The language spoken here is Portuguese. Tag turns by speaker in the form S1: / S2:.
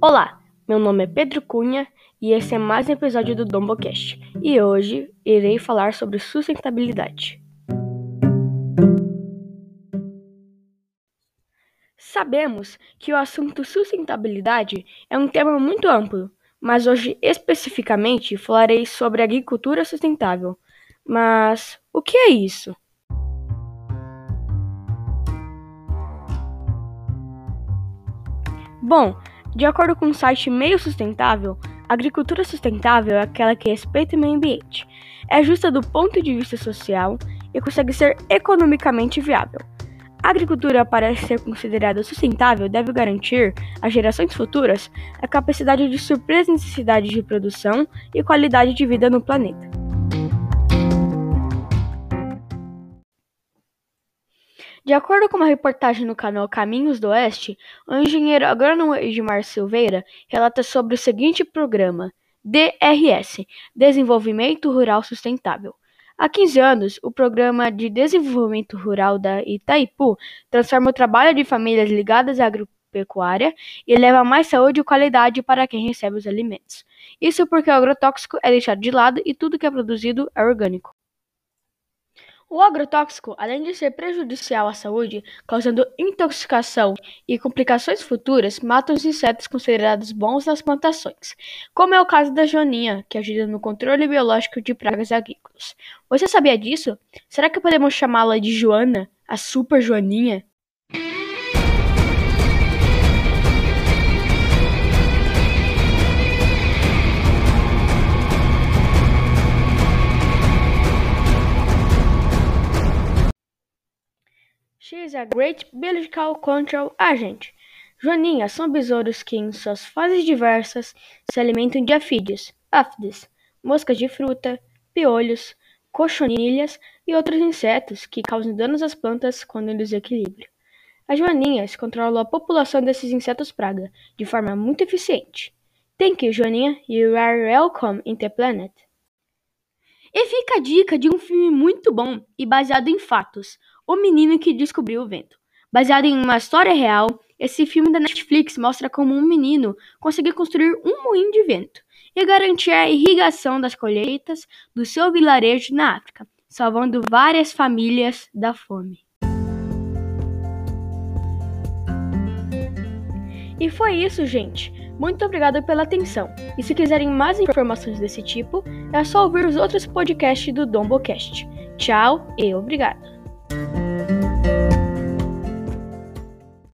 S1: Olá, meu nome é Pedro Cunha e esse é mais um episódio do Dombocast. E hoje irei falar sobre sustentabilidade. Sabemos que o assunto sustentabilidade é um tema muito amplo, mas hoje especificamente falarei sobre agricultura sustentável. Mas o que é isso? Bom, de acordo com o site Meio Sustentável, a agricultura sustentável é aquela que respeita o meio ambiente, é justa do ponto de vista social e consegue ser economicamente viável. A agricultura, para ser considerada sustentável, deve garantir às gerações futuras a capacidade de suprir as necessidades de produção e qualidade de vida no planeta. De acordo com uma reportagem no canal Caminhos do Oeste, o engenheiro agrônomo Edmar Silveira relata sobre o seguinte programa, DRS Desenvolvimento Rural Sustentável. Há 15 anos, o Programa de Desenvolvimento Rural da Itaipu transforma o trabalho de famílias ligadas à agropecuária e leva mais saúde e qualidade para quem recebe os alimentos. Isso porque o agrotóxico é deixado de lado e tudo que é produzido é orgânico. O agrotóxico, além de ser prejudicial à saúde, causando intoxicação e complicações futuras, mata os insetos considerados bons nas plantações, como é o caso da joaninha, que ajuda no controle biológico de pragas agrícolas. Você sabia disso? Será que podemos chamá-la de Joana, a super joaninha? She is a great biological control agent. Joaninhas são besouros que, em suas fases diversas, se alimentam de afídeos, áfides, moscas de fruta, piolhos, cochonilhas e outros insetos que causam danos às plantas quando em desequilíbrio. As joaninhas controlam a população desses insetos praga de forma muito eficiente. Thank you, Joaninha. You are welcome in the planet. E fica a dica de um filme muito bom e baseado em fatos, O Menino que Descobriu o Vento. Baseado em uma história real, esse filme da Netflix mostra como um menino conseguiu construir um moinho de vento e garantir a irrigação das colheitas do seu vilarejo na África, salvando várias famílias da fome. E foi isso, gente. Muito obrigado pela atenção. E se quiserem mais informações desse tipo, é só ouvir os outros podcasts do Dombocast. Tchau e obrigado.